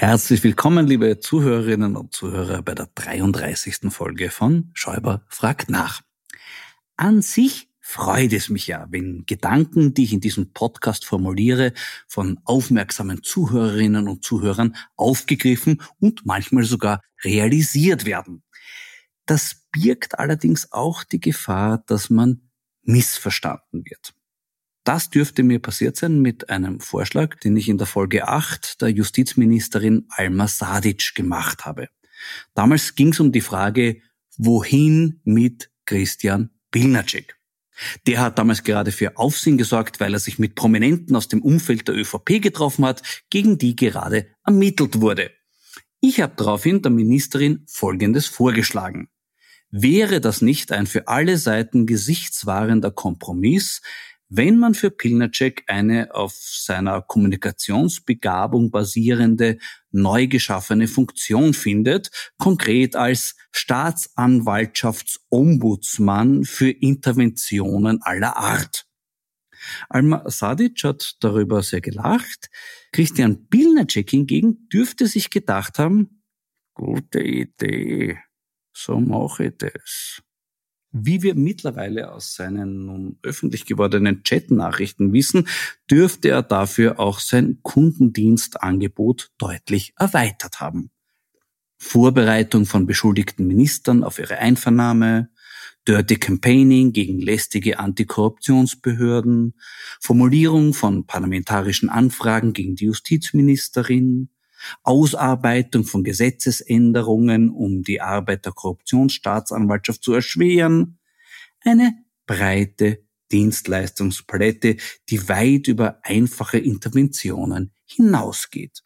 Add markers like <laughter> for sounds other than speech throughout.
Herzlich willkommen, liebe Zuhörerinnen und Zuhörer, bei der 33. Folge von Schäuber fragt nach. An sich freut es mich ja, wenn Gedanken, die ich in diesem Podcast formuliere, von aufmerksamen Zuhörerinnen und Zuhörern aufgegriffen und manchmal sogar realisiert werden. Das birgt allerdings auch die Gefahr, dass man missverstanden wird. Das dürfte mir passiert sein mit einem Vorschlag, den ich in der Folge 8 der Justizministerin Alma Sadic gemacht habe. Damals ging es um die Frage, wohin mit Christian Pilnacek. Der hat damals gerade für Aufsehen gesorgt, weil er sich mit Prominenten aus dem Umfeld der ÖVP getroffen hat, gegen die gerade ermittelt wurde. Ich habe daraufhin der Ministerin Folgendes vorgeschlagen. Wäre das nicht ein für alle Seiten gesichtswahrender Kompromiss, wenn man für Pilnacek eine auf seiner Kommunikationsbegabung basierende, neu geschaffene Funktion findet, konkret als Staatsanwaltschaftsombudsmann für Interventionen aller Art. Alma Sadic hat darüber sehr gelacht. Christian Pilnacek hingegen dürfte sich gedacht haben, gute Idee, so mache ich das. Wie wir mittlerweile aus seinen nun öffentlich gewordenen Chat-Nachrichten wissen, dürfte er dafür auch sein Kundendienstangebot deutlich erweitert haben. Vorbereitung von beschuldigten Ministern auf ihre Einvernahme, Dirty Campaigning gegen lästige Antikorruptionsbehörden, Formulierung von parlamentarischen Anfragen gegen die Justizministerin, Ausarbeitung von Gesetzesänderungen, um die Arbeit der Korruptionsstaatsanwaltschaft zu erschweren, eine breite Dienstleistungspalette, die weit über einfache Interventionen hinausgeht.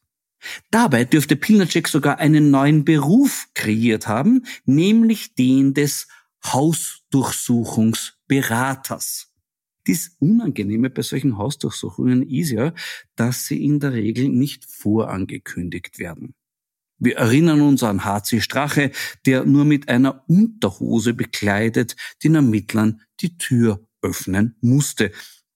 Dabei dürfte Pilnacek sogar einen neuen Beruf kreiert haben, nämlich den des Hausdurchsuchungsberaters. Dies Unangenehme bei solchen Hausdurchsuchungen ist ja, dass sie in der Regel nicht vorangekündigt werden. Wir erinnern uns an HC Strache, der nur mit einer Unterhose bekleidet den Ermittlern die Tür öffnen musste.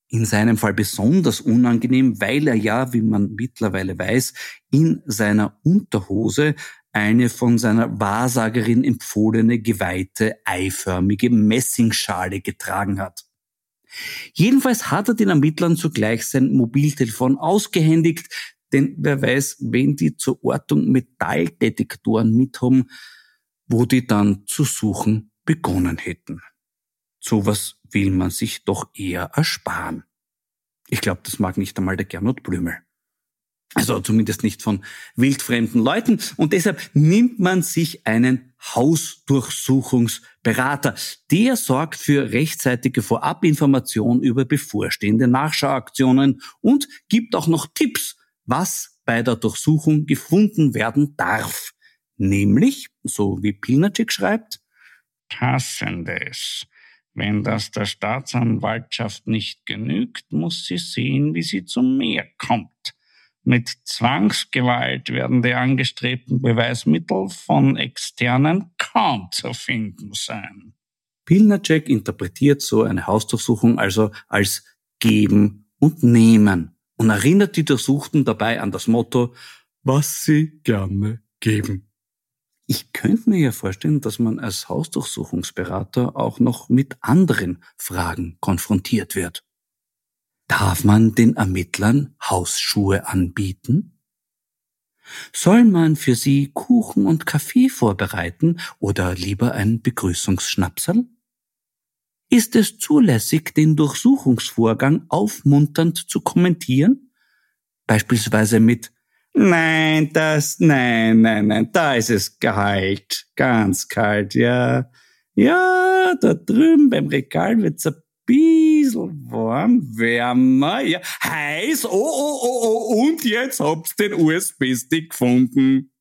In seinem Fall besonders unangenehm, weil er ja, wie man mittlerweile weiß, in seiner Unterhose eine von seiner Wahrsagerin empfohlene geweihte eiförmige Messingschale getragen hat. Jedenfalls hat er den Ermittlern zugleich sein Mobiltelefon ausgehändigt, denn wer weiß, wenn die zur Ortung Metalldetektoren mithaben, wo die dann zu suchen begonnen hätten. Sowas will man sich doch eher ersparen. Ich glaube, das mag nicht einmal der Gernot Blümel. Also zumindest nicht von wildfremden Leuten. Und deshalb nimmt man sich einen Hausdurchsuchungsberater. Der sorgt für rechtzeitige Vorabinformation über bevorstehende Nachschauaktionen und gibt auch noch Tipps, was bei der Durchsuchung gefunden werden darf. Nämlich, so wie Pilnacek schreibt, passendes. Wenn das der Staatsanwaltschaft nicht genügt, muss sie sehen, wie sie zum Meer kommt. Mit Zwangsgewalt werden die angestrebten Beweismittel von Externen kaum zu finden sein. Pilnacek interpretiert so eine Hausdurchsuchung also als Geben und Nehmen und erinnert die Durchsuchten dabei an das Motto, was sie gerne geben. Ich könnte mir ja vorstellen, dass man als Hausdurchsuchungsberater auch noch mit anderen Fragen konfrontiert wird. Darf man den Ermittlern Hausschuhe anbieten? Soll man für sie Kuchen und Kaffee vorbereiten oder lieber ein Begrüßungsschnapsel? Ist es zulässig, den Durchsuchungsvorgang aufmunternd zu kommentieren? Beispielsweise mit Nein, das, nein, nein, nein, da ist es kalt, ganz kalt, ja. Ja, da drüben beim Regal wird's ein bisschen warm, wärmer, ja, heiß, oh, oh, oh, oh, und jetzt habt's den USB-Stick gefunden.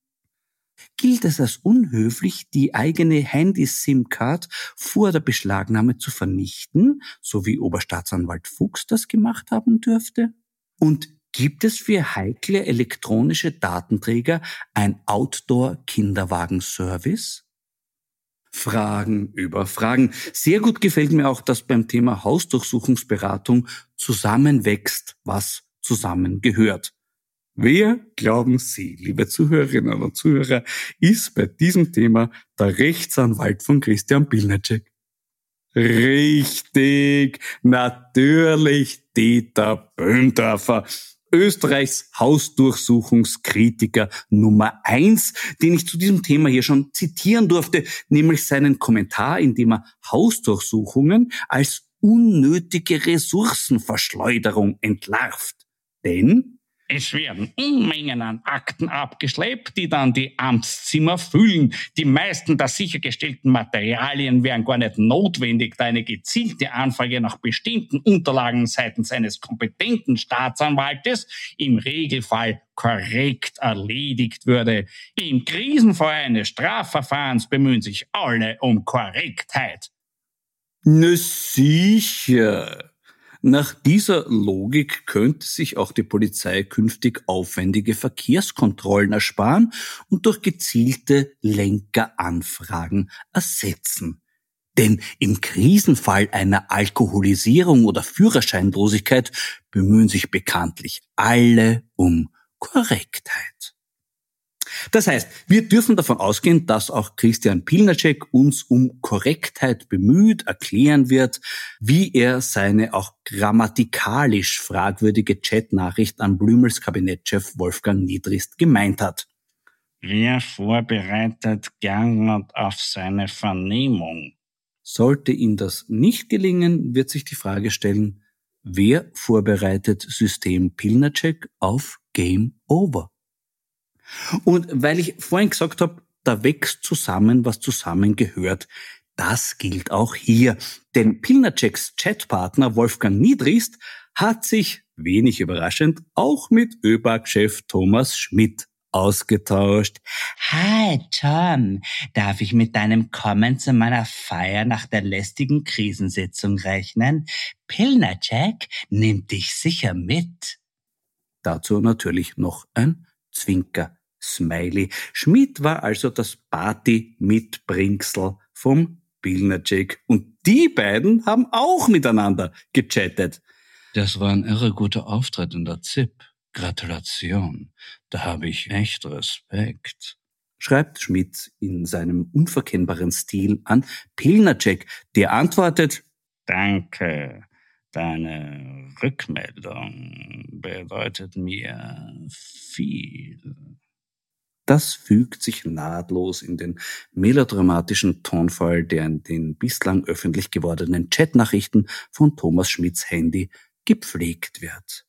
Gilt es als unhöflich, die eigene Handy-SIM-Card vor der Beschlagnahme zu vernichten, so wie Oberstaatsanwalt Fuchs das gemacht haben dürfte? Und gibt es für heikle elektronische Datenträger ein Outdoor-Kinderwagen-Service? Fragen über Fragen. Sehr gut gefällt mir auch, dass beim Thema Hausdurchsuchungsberatung zusammenwächst, was zusammengehört. Wer, glauben Sie, liebe Zuhörerinnen und Zuhörer, ist bei diesem Thema der Rechtsanwalt von Christian Pilnacek? Richtig, natürlich Dieter Böhndorfer. Österreichs Hausdurchsuchungskritiker Nummer eins, den ich zu diesem Thema hier schon zitieren durfte, nämlich seinen Kommentar, in dem er Hausdurchsuchungen als unnötige Ressourcenverschleuderung entlarvt. Denn es werden Unmengen an Akten abgeschleppt, die dann die Amtszimmer füllen. Die meisten der sichergestellten Materialien wären gar nicht notwendig, da eine gezielte Anfrage nach bestimmten Unterlagen seitens eines kompetenten Staatsanwaltes im Regelfall korrekt erledigt würde. Im Krisenfall eines Strafverfahrens bemühen sich alle um Korrektheit. Na sicher. Nach dieser Logik könnte sich auch die Polizei künftig aufwendige Verkehrskontrollen ersparen und durch gezielte Lenkeranfragen ersetzen. Denn im Krisenfall einer Alkoholisierung oder Führerscheinlosigkeit bemühen sich bekanntlich alle um Korrektheit. Das heißt, wir dürfen davon ausgehen, dass auch Christian Pilnacek uns um Korrektheit bemüht, erklären wird, wie er seine auch grammatikalisch fragwürdige Chatnachricht an Blümels Kabinettchef Wolfgang Niedrist gemeint hat. Wer vorbereitet Gernot auf seine Vernehmung? Sollte ihm das nicht gelingen, wird sich die Frage stellen, wer vorbereitet System Pilnacek auf Game Over? Und weil ich vorhin gesagt habe, da wächst zusammen, was zusammengehört. Das gilt auch hier. Denn Pilnaceks Chatpartner Wolfgang Niedrist hat sich, wenig überraschend, auch mit ÖBAG-Chef Thomas Schmidt ausgetauscht. Hi Tom, darf ich mit deinem Kommen zu meiner Feier nach der lästigen Krisensitzung rechnen? Pilnacek nimmt dich sicher mit. Dazu natürlich noch ein Zwinker Smiley. Schmidt war also das Party-Mitbringsel vom Pilnacek. Und die beiden haben auch miteinander gechattet. Das war ein irre guter Auftritt in der ZIP. Gratulation. Da habe ich echt Respekt. Schreibt Schmidt in seinem unverkennbaren Stil an Pilnacek, der antwortet, Danke. Deine Rückmeldung bedeutet mir viel. Das fügt sich nahtlos in den melodramatischen Tonfall, der in den bislang öffentlich gewordenen Chatnachrichten von Thomas Schmidts Handy gepflegt wird.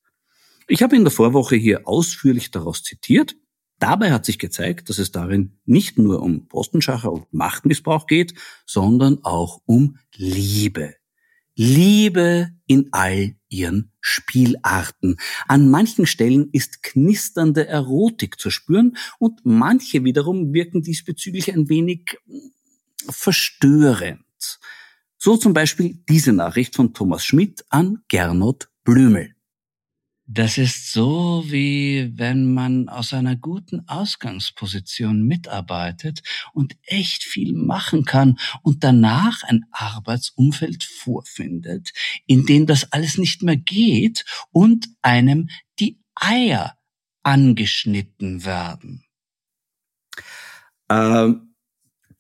Ich habe in der Vorwoche hier ausführlich daraus zitiert. Dabei hat sich gezeigt, dass es darin nicht nur um Postenschacher und Machtmissbrauch geht, sondern auch um Liebe. Liebe in all ihren Spielarten. An manchen Stellen ist knisternde Erotik zu spüren und manche wiederum wirken diesbezüglich ein wenig verstörend. So zum Beispiel diese Nachricht von Thomas Schmidt an Gernot Blümel. Das ist so, wie wenn man aus einer guten Ausgangsposition mitarbeitet und echt viel machen kann und danach ein Arbeitsumfeld vorfindet, in dem das alles nicht mehr geht und einem die Eier angeschnitten werden. Ähm,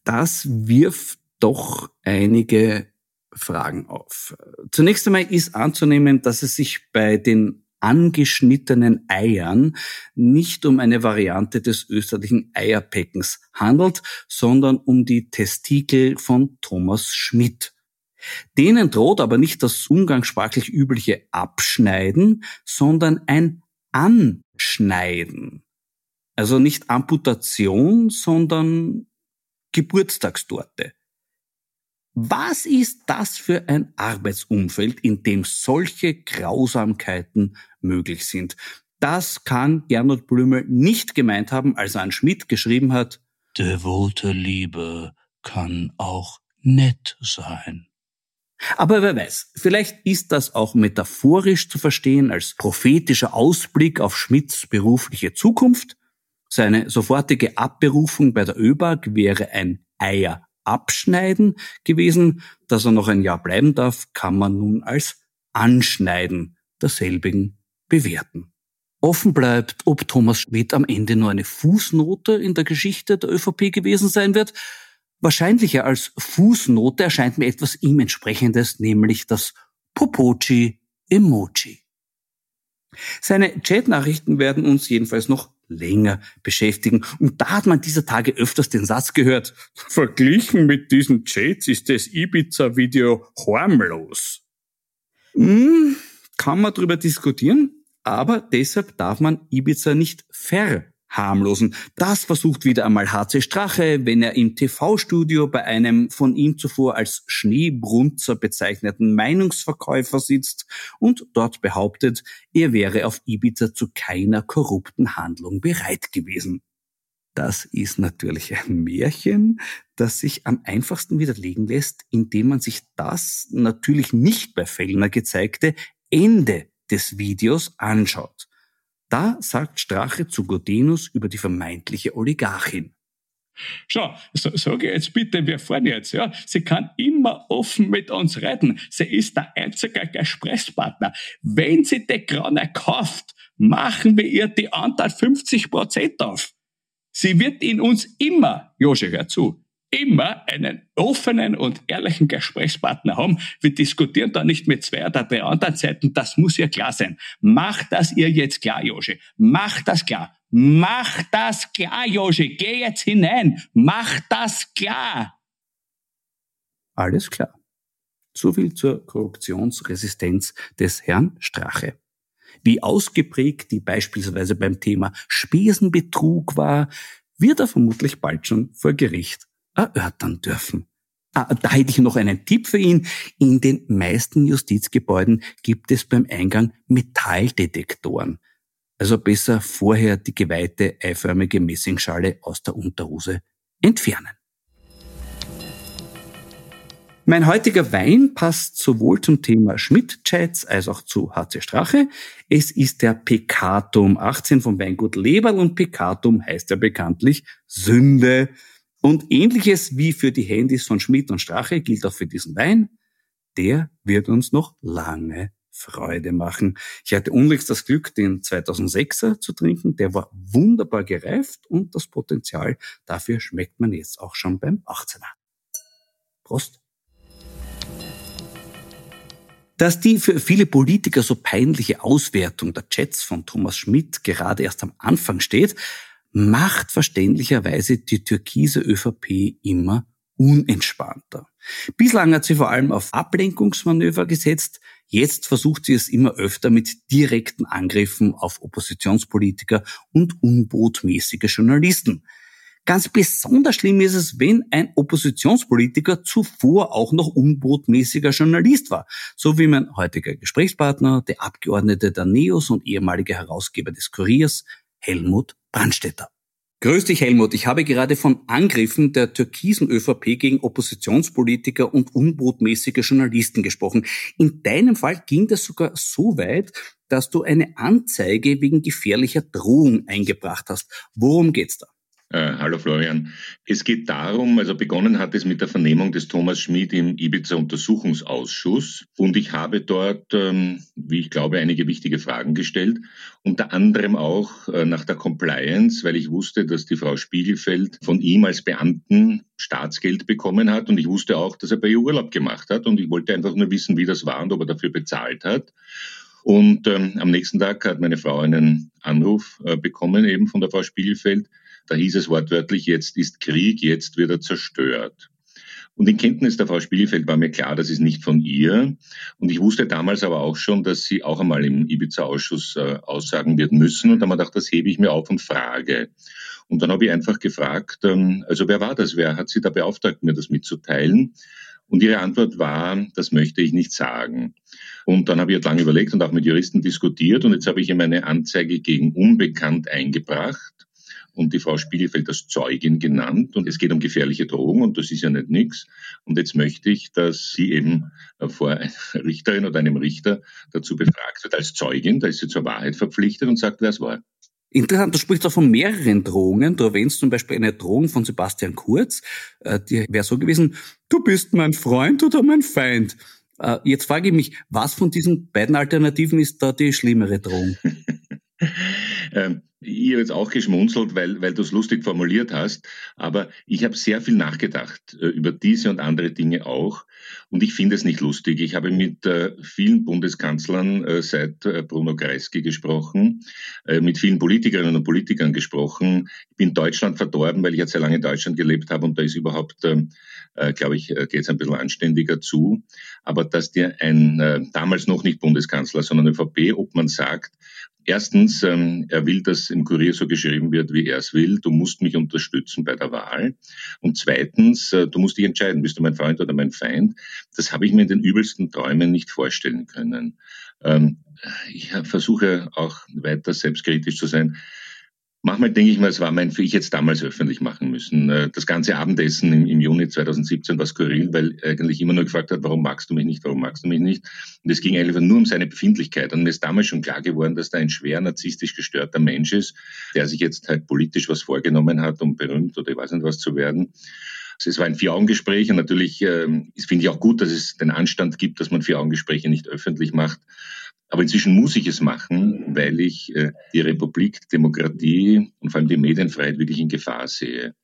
das wirft doch einige Fragen auf. Zunächst einmal ist anzunehmen, dass es sich bei den angeschnittenen Eiern nicht um eine Variante des österlichen Eierpeckens handelt, sondern um die Testikel von Thomas Schmidt. Denen droht aber nicht das umgangssprachlich übliche Abschneiden, sondern ein Anschneiden. Also nicht Amputation, sondern Geburtstagstorte. Was ist das für ein Arbeitsumfeld, in dem solche Grausamkeiten möglich sind? Das kann Gernot Blümel nicht gemeint haben, als er an Schmidt geschrieben hat, Devote Liebe kann auch nett sein. Aber wer weiß, vielleicht ist das auch metaphorisch zu verstehen als prophetischer Ausblick auf Schmidts berufliche Zukunft. Seine sofortige Abberufung bei der ÖBAG wäre ein Eier Abschneiden gewesen. Dass er noch ein Jahr bleiben darf, kann man nun als Anschneiden derselbigen bewerten. Offen bleibt, ob Thomas Schmidt am Ende nur eine Fußnote in der Geschichte der ÖVP gewesen sein wird. Wahrscheinlicher als Fußnote erscheint mir etwas ihm entsprechendes, nämlich das Popochi-Emoji. Seine Chatnachrichten werden uns jedenfalls noch länger beschäftigen. Und da hat man dieser Tage öfters den Satz gehört, verglichen mit diesen Chats ist das Ibiza-Video harmlos. Hm, kann man drüber diskutieren, aber deshalb darf man Ibiza nicht ver harmlosen. Das versucht wieder einmal HC Strache, wenn er im TV-Studio bei einem von ihm zuvor als Schneebrunzer bezeichneten Meinungsverkäufer sitzt und dort behauptet, er wäre auf Ibiza zu keiner korrupten Handlung bereit gewesen. Das ist natürlich ein Märchen, das sich am einfachsten widerlegen lässt, indem man sich das natürlich nicht bei Fellner gezeigte Ende des Videos anschaut. Da sagt Strache zu Godinus über die vermeintliche Oligarchin. Schau, so, sage jetzt bitte, wir fahren jetzt, ja. Sie kann immer offen mit uns reden. Sie ist der einzige Gesprächspartner. Wenn sie die Krone kauft, machen wir ihr die Anteil 50 Prozent auf. Sie wird in uns immer, Josche, hör zu, immer einen offenen und ehrlichen Gesprächspartner haben. Wir diskutieren da nicht mit zwei oder drei anderen Seiten. Das muss ihr klar sein. Macht das ihr jetzt klar, Josche. Macht das klar. Macht das klar, Josche. Geh jetzt hinein. Macht das klar. Alles klar. So viel zur Korruptionsresistenz des Herrn Strache. Wie ausgeprägt die beispielsweise beim Thema Spesenbetrug war, wird er vermutlich bald schon vor Gericht erörtern dürfen. Ah, da hätte ich noch einen Tipp für ihn. In den meisten Justizgebäuden gibt es beim Eingang Metalldetektoren. Also besser vorher die geweihte eiförmige Messingschale aus der Unterhose entfernen. Mein heutiger Wein passt sowohl zum Thema Schmidt-Chats als auch zu HC Strache. Es ist der Peccatum 18 vom Weingut Leberl und Peccatum heißt ja bekanntlich Sünde. Und ähnliches wie für die Handys von Schmidt und Strache gilt auch für diesen Wein. Der wird uns noch lange Freude machen. Ich hatte unlängst das Glück, den 2006er zu trinken. Der war wunderbar gereift und das Potenzial dafür schmeckt man jetzt auch schon beim 18er. Prost! Dass die für viele Politiker so peinliche Auswertung der Chats von Thomas Schmidt gerade erst am Anfang steht, macht verständlicherweise die türkise ÖVP immer unentspannter. Bislang hat sie vor allem auf Ablenkungsmanöver gesetzt, Jetzt versucht sie es immer öfter mit direkten Angriffen auf Oppositionspolitiker und unbotmäßige Journalisten. Ganz besonders schlimm ist es, wenn ein Oppositionspolitiker zuvor auch noch unbotmäßiger Journalist war, so wie mein heutiger Gesprächspartner, der Abgeordnete der NEOS und ehemalige Herausgeber des Kuriers, Helmut Brandstetter. Grüß dich, Helmut. Ich habe gerade von Angriffen der türkisen ÖVP gegen Oppositionspolitiker und unbotmäßige Journalisten gesprochen. In deinem Fall ging das sogar so weit, dass du eine Anzeige wegen gefährlicher Drohung eingebracht hast. Worum geht's da? Äh, hallo Florian. Es geht darum, also begonnen hat es mit der Vernehmung des Thomas Schmid im Ibiza-Untersuchungsausschuss. Und ich habe dort, ähm, wie ich glaube, einige wichtige Fragen gestellt, unter anderem auch äh, nach der Compliance, weil ich wusste, dass die Frau Spiegelfeld von ihm als Beamten Staatsgeld bekommen hat. Und ich wusste auch, dass er bei ihr Urlaub gemacht hat. Und ich wollte einfach nur wissen, wie das war und ob er dafür bezahlt hat. Und ähm, am nächsten Tag hat meine Frau einen Anruf äh, bekommen, eben von der Frau Spiegelfeld, da hieß es wortwörtlich, jetzt ist Krieg, jetzt wird er zerstört. Und in Kenntnis der Frau Spielfeld war mir klar, das ist nicht von ihr. Und ich wusste damals aber auch schon, dass sie auch einmal im Ibiza-Ausschuss äh, aussagen wird müssen. Und da habe ich gedacht, das hebe ich mir auf und frage. Und dann habe ich einfach gefragt, ähm, also wer war das? Wer hat sie da beauftragt, mir das mitzuteilen? Und ihre Antwort war, das möchte ich nicht sagen. Und dann habe ich lange überlegt und auch mit Juristen diskutiert und jetzt habe ich ihm eine Anzeige gegen Unbekannt eingebracht und die Frau Spiegelfeld als Zeugin genannt. Und es geht um gefährliche Drohungen und das ist ja nicht nichts. Und jetzt möchte ich, dass sie eben vor einer Richterin oder einem Richter dazu befragt wird als Zeugin. Da ist sie zur Wahrheit verpflichtet und sagt, wer es war. Interessant, du sprichst auch von mehreren Drohungen. Du erwähnst zum Beispiel eine Drohung von Sebastian Kurz. Äh, die wäre so gewesen, du bist mein Freund oder mein Feind. Äh, jetzt frage ich mich, was von diesen beiden Alternativen ist da die schlimmere Drohung? <laughs> ähm, ich habe jetzt auch geschmunzelt, weil, weil du es lustig formuliert hast, aber ich habe sehr viel nachgedacht äh, über diese und andere Dinge auch und ich finde es nicht lustig. Ich habe mit äh, vielen Bundeskanzlern äh, seit Bruno Kreisky gesprochen, mit vielen Politikerinnen und Politikern gesprochen. Ich bin Deutschland verdorben, weil ich jetzt sehr lange in Deutschland gelebt habe und da ist überhaupt, ähm, äh, glaube ich, geht es ein bisschen anständiger zu. Aber dass dir ein damals noch nicht Bundeskanzler, sondern ÖVP, ob man sagt, Erstens, ähm, er will, dass im Kurier so geschrieben wird, wie er es will. Du musst mich unterstützen bei der Wahl. Und zweitens, äh, du musst dich entscheiden, bist du mein Freund oder mein Feind. Das habe ich mir in den übelsten Träumen nicht vorstellen können. Ähm, ich versuche auch weiter selbstkritisch zu sein. Manchmal denke ich mal, es war mein, für ich jetzt damals öffentlich machen müssen. Äh, das ganze Abendessen im, Juni 2017 war skurril, weil eigentlich immer nur gefragt hat, warum magst du mich nicht, warum magst du mich nicht? Und es ging eigentlich nur um seine Befindlichkeit. Und mir ist damals schon klar geworden, dass da ein schwer narzisstisch gestörter Mensch ist, der sich jetzt halt politisch was vorgenommen hat, um berühmt oder ich weiß nicht was zu werden. Es war ein Vier-Augen-Gespräch und natürlich äh, finde ich auch gut, dass es den Anstand gibt, dass man Vier-Augen-Gespräche nicht öffentlich macht. Aber inzwischen muss ich es machen, weil ich äh, die Republik, Demokratie und vor allem die Medienfreiheit wirklich in Gefahr sehe.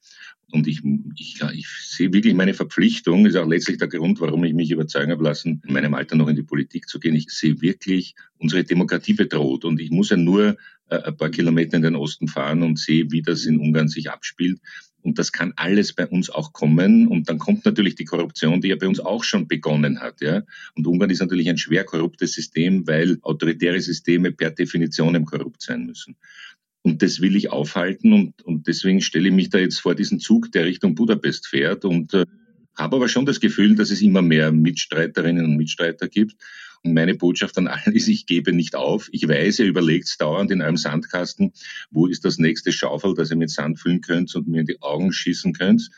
Und ich, ich, ich sehe wirklich meine Verpflichtung, ist auch letztlich der Grund, warum ich mich überzeugen habe lassen, in meinem Alter noch in die Politik zu gehen. Ich sehe wirklich unsere Demokratie bedroht. Und ich muss ja nur äh, ein paar Kilometer in den Osten fahren und sehe, wie das in Ungarn sich abspielt. Und das kann alles bei uns auch kommen. Und dann kommt natürlich die Korruption, die ja bei uns auch schon begonnen hat. Ja? Und Ungarn ist natürlich ein schwer korruptes System, weil autoritäre Systeme per Definition korrupt sein müssen. Und das will ich aufhalten und, und deswegen stelle ich mich da jetzt vor diesen Zug, der Richtung Budapest fährt und äh, habe aber schon das Gefühl, dass es immer mehr Mitstreiterinnen und Mitstreiter gibt. Meine Botschaft an alle ist, ich gebe nicht auf. Ich weiß, ihr überlegt dauernd in eurem Sandkasten, wo ist das nächste Schaufel, das ihr mit Sand füllen könnt und mir in die Augen schießen könnt.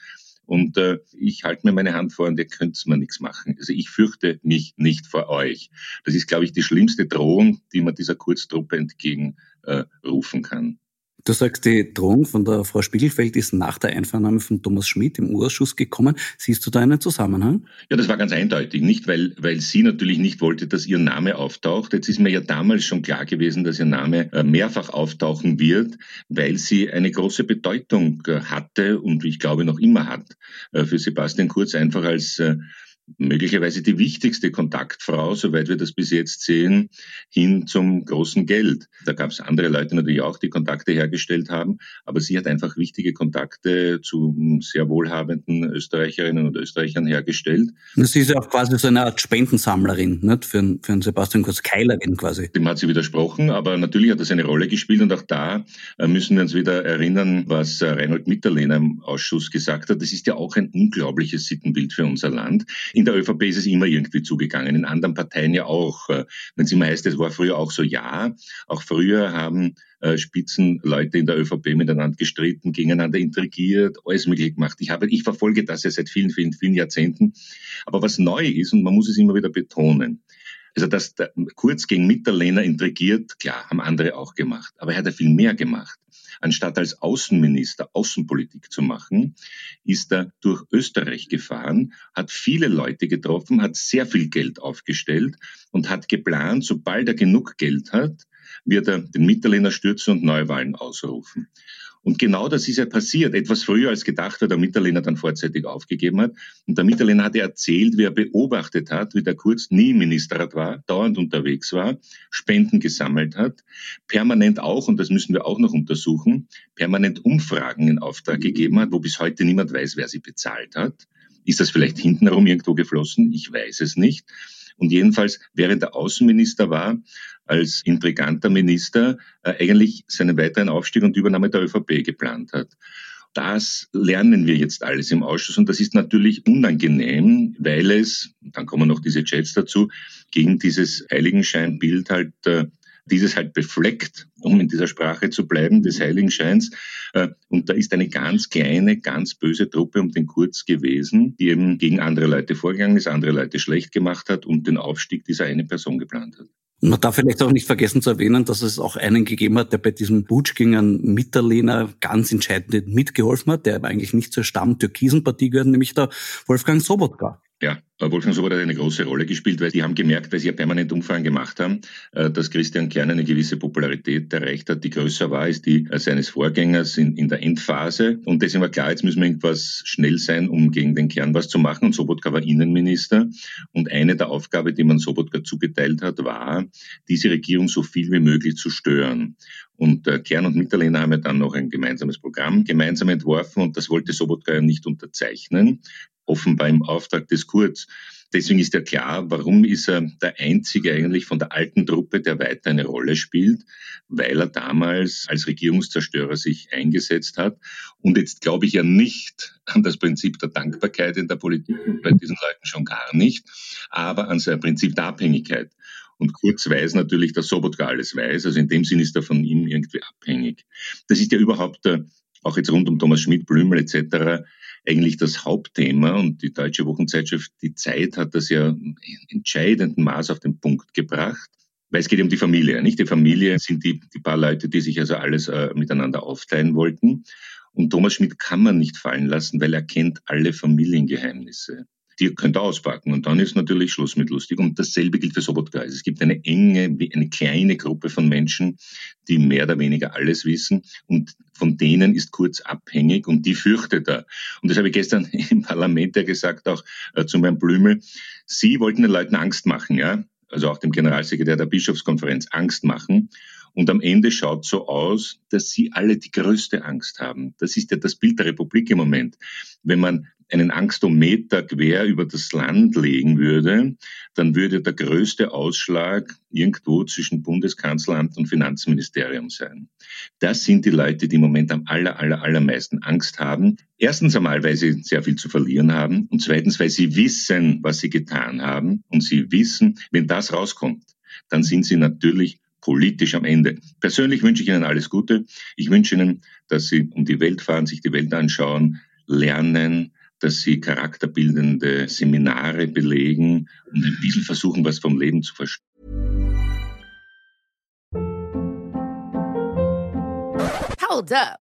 Und äh, ich halte mir meine Hand vor und ihr könnt mir nichts machen. Also ich fürchte mich nicht vor euch. Das ist, glaube ich, die schlimmste Drohung, die man dieser Kurztruppe entgegenrufen äh, kann. Du sagst, die Drohung von der Frau Spiegelfeld ist nach der Einvernahme von Thomas Schmidt im Urschuss gekommen. Siehst du da einen Zusammenhang? Ja, das war ganz eindeutig. Nicht, weil, weil sie natürlich nicht wollte, dass ihr Name auftaucht. Jetzt ist mir ja damals schon klar gewesen, dass ihr Name äh, mehrfach auftauchen wird, weil sie eine große Bedeutung äh, hatte und ich glaube noch immer hat äh, für Sebastian Kurz einfach als möglicherweise die wichtigste Kontaktfrau, soweit wir das bis jetzt sehen, hin zum großen Geld. Da gab es andere Leute natürlich auch, die Kontakte hergestellt haben, aber sie hat einfach wichtige Kontakte zu sehr wohlhabenden Österreicherinnen und Österreichern hergestellt. Sie ist ja auch quasi so eine Art Spendensammlerin nicht? Für, einen, für einen Sebastian Kurz Keilerin quasi. Dem hat sie widersprochen, aber natürlich hat das eine Rolle gespielt und auch da äh, müssen wir uns wieder erinnern, was äh, Reinhold Mitterlehner im Ausschuss gesagt hat. Das ist ja auch ein unglaubliches Sittenbild für unser Land. In der ÖVP ist es immer irgendwie zugegangen, in anderen Parteien ja auch. Äh, wenn es immer heißt, es war früher auch so, ja, auch früher haben äh, Spitzenleute in der ÖVP miteinander gestritten, gegeneinander intrigiert, alles mögliche gemacht. Ich habe, ich verfolge das ja seit vielen, vielen, vielen Jahrzehnten. Aber was neu ist, und man muss es immer wieder betonen, also, dass der Kurz gegen Mitterlehner intrigiert, klar, haben andere auch gemacht. Aber er hat ja viel mehr gemacht anstatt als Außenminister Außenpolitik zu machen, ist er durch Österreich gefahren, hat viele Leute getroffen, hat sehr viel Geld aufgestellt und hat geplant, sobald er genug Geld hat, wird er den Mitterlehner stürzen und Neuwahlen ausrufen. Und genau das ist ja passiert. Etwas früher als gedacht hat, der Mitterlehner dann vorzeitig aufgegeben hat. Und der Mitterlehner hatte erzählt, wie er beobachtet hat, wie der Kurz nie Ministerrat war, dauernd unterwegs war, Spenden gesammelt hat, permanent auch, und das müssen wir auch noch untersuchen, permanent Umfragen in Auftrag gegeben hat, wo bis heute niemand weiß, wer sie bezahlt hat. Ist das vielleicht hintenherum irgendwo geflossen? Ich weiß es nicht. Und jedenfalls, während der Außenminister war, als intriganter Minister äh, eigentlich seinen weiteren Aufstieg und Übernahme der ÖVP geplant hat. Das lernen wir jetzt alles im Ausschuss und das ist natürlich unangenehm, weil es, dann kommen noch diese Chats dazu, gegen dieses Heiligenscheinbild halt äh, dieses halt befleckt, um in dieser Sprache zu bleiben, des Heiligenscheins. Äh, und da ist eine ganz kleine, ganz böse Truppe um den Kurz gewesen, die eben gegen andere Leute vorgegangen ist, andere Leute schlecht gemacht hat und den Aufstieg dieser eine Person geplant hat. Man darf vielleicht auch nicht vergessen zu erwähnen, dass es auch einen gegeben hat, der bei diesem Putsch gegen einen Mitterlehner ganz entscheidend mitgeholfen hat, der eigentlich nicht zur Stamm-Türkisen-Partie gehört, nämlich der Wolfgang Sobotka. Ja, Wolfgang Sobotka hat eine große Rolle gespielt, weil die haben gemerkt, weil sie ja permanent Umfragen gemacht haben, äh, dass Christian Kern eine gewisse Popularität erreicht hat, die größer war als die seines Vorgängers in, in der Endphase. Und deswegen war klar, jetzt müssen wir irgendwas schnell sein, um gegen den Kern was zu machen. Und Sobotka war Innenminister. Und eine der Aufgaben, die man Sobotka zugeteilt hat, war, diese Regierung so viel wie möglich zu stören. Und äh, Kern und Mitterlehner haben ja dann noch ein gemeinsames Programm gemeinsam entworfen und das wollte Sobotka ja nicht unterzeichnen offenbar im Auftrag des Kurz. Deswegen ist ja klar, warum ist er der Einzige eigentlich von der alten Truppe, der weiter eine Rolle spielt, weil er damals als Regierungszerstörer sich eingesetzt hat. Und jetzt glaube ich ja nicht an das Prinzip der Dankbarkeit in der Politik, bei diesen Leuten schon gar nicht, aber an sein Prinzip der Abhängigkeit. Und Kurz weiß natürlich, dass Sobotka alles weiß. Also in dem Sinn ist er von ihm irgendwie abhängig. Das ist ja überhaupt, äh, auch jetzt rund um Thomas Schmidt, Blümel etc., eigentlich das Hauptthema und die deutsche Wochenzeitschrift Die Zeit hat das ja in entscheidendem Maß auf den Punkt gebracht. Weil es geht um die Familie. Nicht die Familie sind die, die paar Leute, die sich also alles äh, miteinander aufteilen wollten. Und Thomas Schmidt kann man nicht fallen lassen, weil er kennt alle Familiengeheimnisse die könnt ihr auspacken. Und dann ist natürlich Schluss mit lustig. Und dasselbe gilt für Sobotka. Also es gibt eine enge, eine kleine Gruppe von Menschen, die mehr oder weniger alles wissen. Und von denen ist Kurz abhängig und die fürchtet er. Und das habe ich gestern <laughs> im Parlament ja gesagt, auch äh, zu meinem Blümel. Sie wollten den Leuten Angst machen, ja. Also auch dem Generalsekretär der Bischofskonferenz Angst machen. Und am Ende schaut so aus, dass sie alle die größte Angst haben. Das ist ja das Bild der Republik im Moment. Wenn man einen Angstometer quer über das Land legen würde, dann würde der größte Ausschlag irgendwo zwischen Bundeskanzleramt und Finanzministerium sein. Das sind die Leute, die im Moment am aller, aller, allermeisten Angst haben. Erstens einmal, weil sie sehr viel zu verlieren haben und zweitens, weil sie wissen, was sie getan haben und sie wissen, wenn das rauskommt, dann sind sie natürlich politisch am Ende. Persönlich wünsche ich Ihnen alles Gute. Ich wünsche Ihnen, dass Sie um die Welt fahren, sich die Welt anschauen, lernen, dass sie charakterbildende Seminare belegen und ein bisschen versuchen, was vom Leben zu verstehen. Hold up.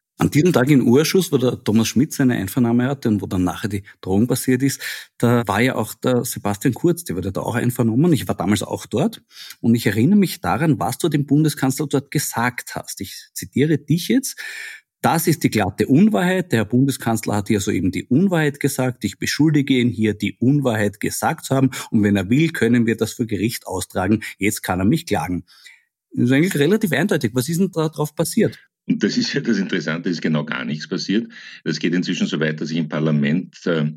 An diesem Tag im Urschuss, wo der Thomas Schmidt seine Einvernahme hatte und wo dann nachher die Drohung passiert ist, da war ja auch der Sebastian Kurz, der wurde da auch einvernommen. Ich war damals auch dort und ich erinnere mich daran, was du dem Bundeskanzler dort gesagt hast. Ich zitiere dich jetzt. Das ist die glatte Unwahrheit. Der Herr Bundeskanzler hat hier soeben die Unwahrheit gesagt. Ich beschuldige ihn hier, die Unwahrheit gesagt zu haben. Und wenn er will, können wir das vor Gericht austragen. Jetzt kann er mich klagen. Das ist eigentlich relativ eindeutig. Was ist denn da drauf passiert? Und das ist ja das Interessante, es ist genau gar nichts passiert. Es geht inzwischen so weit, dass ich im Parlament, äh,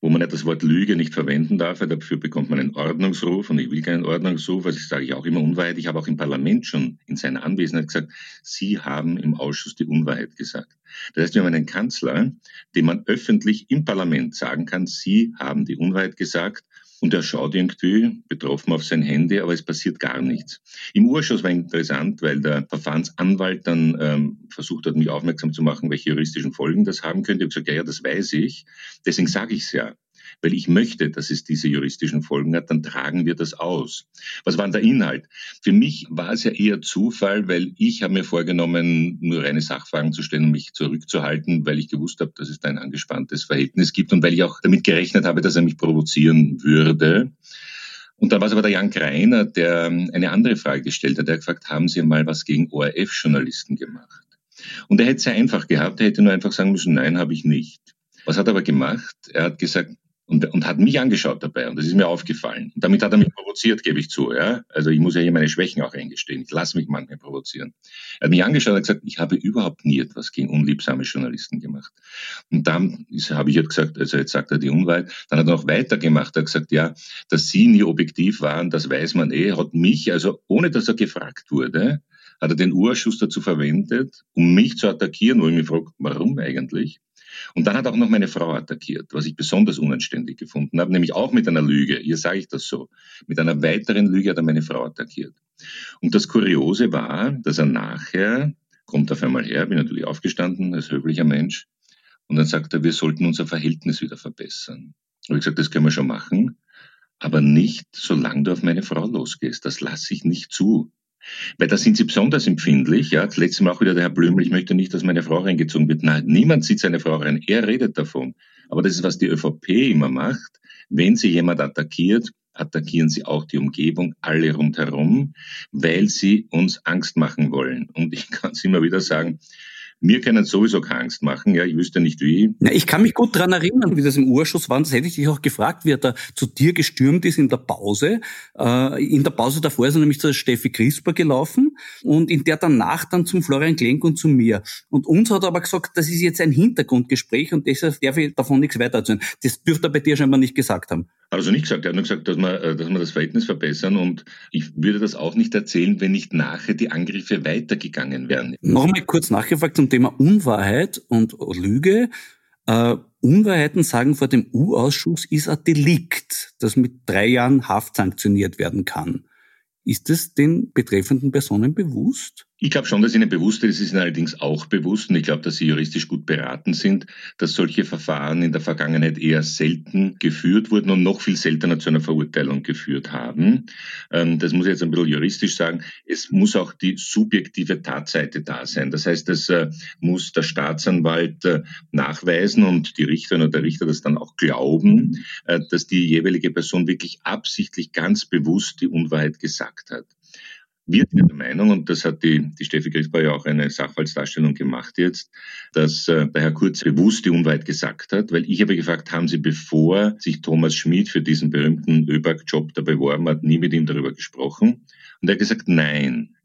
wo man ja das Wort Lüge nicht verwenden darf, weil dafür bekommt man einen Ordnungsruf und ich will keinen Ordnungsruf, also ich sage ich auch immer Unwahrheit. Ich habe auch im Parlament schon in seiner Anwesenheit gesagt, Sie haben im Ausschuss die Unwahrheit gesagt. Das heißt, wir haben einen Kanzler, dem man öffentlich im Parlament sagen kann, Sie haben die Unwahrheit gesagt und er schaut irgendwie betroffen auf sein Handy, aber es passiert gar nichts. Im Urschuss war interessant, weil der Verfahrensanwalt dann ähm, versucht hat, mich aufmerksam zu machen, welche juristischen Folgen das haben könnte. Ich habe gesagt, ja, ja, das weiß ich. Deswegen sage ich es ja weil ich möchte, dass es diese juristischen Folgen hat, dann tragen wir das aus. Was war denn der Inhalt? Für mich war es ja eher Zufall, weil ich habe mir vorgenommen, nur reine Sachfragen zu stellen und mich zurückzuhalten, weil ich gewusst habe, dass es da ein angespanntes Verhältnis gibt und weil ich auch damit gerechnet habe, dass er mich provozieren würde. Und dann war es aber der Jan Greiner, der eine andere Frage gestellt hat. Er hat gefragt, haben Sie mal was gegen ORF-Journalisten gemacht? Und er hätte es sehr einfach gehabt. Er hätte nur einfach sagen müssen, nein, habe ich nicht. Was hat er aber gemacht? Er hat gesagt, und, und hat mich angeschaut dabei und das ist mir aufgefallen. Und damit hat er mich provoziert, gebe ich zu. Ja? Also ich muss ja hier meine Schwächen auch eingestehen. Ich lasse mich manchmal provozieren. Er hat mich angeschaut und gesagt, ich habe überhaupt nie etwas gegen unliebsame Journalisten gemacht. Und dann habe ich jetzt gesagt, also jetzt sagt er die Unwahrheit. Dann hat er noch weitergemacht. Er hat gesagt, ja, dass Sie nie objektiv waren, das weiß man eh. Hat mich, also ohne dass er gefragt wurde, hat er den Urschuss dazu verwendet, um mich zu attackieren, wo ich mich frage, warum eigentlich? Und dann hat auch noch meine Frau attackiert, was ich besonders unanständig gefunden habe, nämlich auch mit einer Lüge. Hier sage ich das so. Mit einer weiteren Lüge hat er meine Frau attackiert. Und das Kuriose war, dass er nachher, kommt auf einmal her, bin natürlich aufgestanden als höflicher Mensch, und dann sagt er, wir sollten unser Verhältnis wieder verbessern. Und ich gesagt, das können wir schon machen, aber nicht, solange du auf meine Frau losgehst. Das lasse ich nicht zu. Weil da sind sie besonders empfindlich. Ja, das letzte Mal auch wieder der Herr Blümel, ich möchte nicht, dass meine Frau reingezogen wird. Nein, niemand zieht seine Frau rein. Er redet davon. Aber das ist, was die ÖVP immer macht. Wenn sie jemand attackiert, attackieren sie auch die Umgebung, alle rundherum, weil sie uns Angst machen wollen. Und ich <laughs> kann es immer wieder sagen, mir können sowieso keine Angst machen, ja, ich wüsste nicht wie. Ja, ich kann mich gut daran erinnern, wie das im Urschuss war. Das hätte ich dich auch gefragt, wie er da zu dir gestürmt ist in der Pause. Äh, in der Pause davor ist er nämlich zur Steffi Crisper gelaufen und in der danach dann zum Florian Klenk und zu mir. Und uns hat er aber gesagt, das ist jetzt ein Hintergrundgespräch und deshalb darf ich davon nichts weiter erzählen. Das dürfte er bei dir scheinbar nicht gesagt haben. Hat also nicht gesagt. Er hat nur gesagt, dass wir, äh, dass wir das Verhältnis verbessern und ich würde das auch nicht erzählen, wenn nicht nachher die Angriffe weitergegangen wären. Nochmal kurz nachgefragt zum Thema Unwahrheit und Lüge. Uh, Unwahrheiten sagen vor dem U-Ausschuss ist ein Delikt, das mit drei Jahren Haft sanktioniert werden kann. Ist es den betreffenden Personen bewusst? Ich glaube schon, dass ihnen bewusst ist, es ist ihnen allerdings auch bewusst, und ich glaube, dass sie juristisch gut beraten sind, dass solche Verfahren in der Vergangenheit eher selten geführt wurden und noch viel seltener zu einer Verurteilung geführt haben. Ähm, das muss ich jetzt ein bisschen juristisch sagen. Es muss auch die subjektive Tatseite da sein. Das heißt, das äh, muss der Staatsanwalt äh, nachweisen und die Richterin oder der Richter das dann auch glauben, äh, dass die jeweilige Person wirklich absichtlich ganz bewusst die Unwahrheit gesagt hat. Wir sind der Meinung, und das hat die, die Steffi Griffbauer ja auch eine Sachverhaltsdarstellung gemacht jetzt, dass äh, der Herr Kurz bewusst die Unwahrheit gesagt hat, weil ich habe gefragt, haben Sie, bevor sich Thomas Schmid für diesen berühmten ÖBAG-Job da beworben hat, nie mit ihm darüber gesprochen? Und er hat gesagt, nein.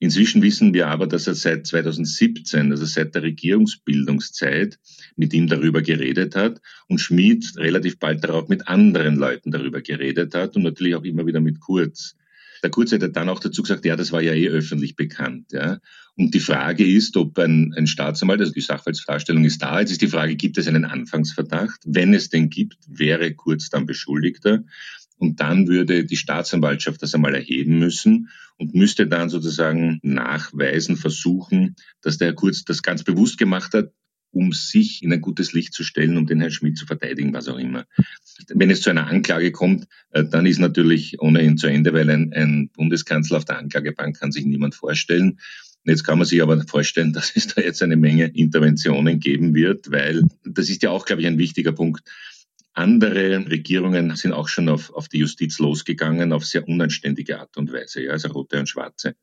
Inzwischen wissen wir aber, dass er seit 2017, also seit der Regierungsbildungszeit, mit ihm darüber geredet hat und Schmid relativ bald darauf mit anderen Leuten darüber geredet hat und natürlich auch immer wieder mit Kurz. Der Kurz hat dann auch dazu gesagt, ja, das war ja eh öffentlich bekannt. Ja. Und die Frage ist, ob ein, ein Staatsanwalt, also die Sachverhaltsdarstellung ist da, jetzt ist die Frage, gibt es einen Anfangsverdacht? Wenn es den gibt, wäre Kurz dann Beschuldigter. Und dann würde die Staatsanwaltschaft das einmal erheben müssen und müsste dann sozusagen nachweisen, versuchen, dass der Kurz das ganz bewusst gemacht hat, um sich in ein gutes Licht zu stellen, um den Herrn Schmidt zu verteidigen, was auch immer. Wenn es zu einer Anklage kommt, äh, dann ist natürlich ohnehin zu Ende, weil ein, ein Bundeskanzler auf der Anklagebank kann sich niemand vorstellen. Jetzt kann man sich aber vorstellen, <laughs> dass es da jetzt eine Menge Interventionen geben wird, weil das ist ja auch, glaube ich, ein wichtiger Punkt. Andere Regierungen sind auch schon auf, auf die Justiz losgegangen, auf sehr unanständige Art und Weise, ja, also rote und schwarze.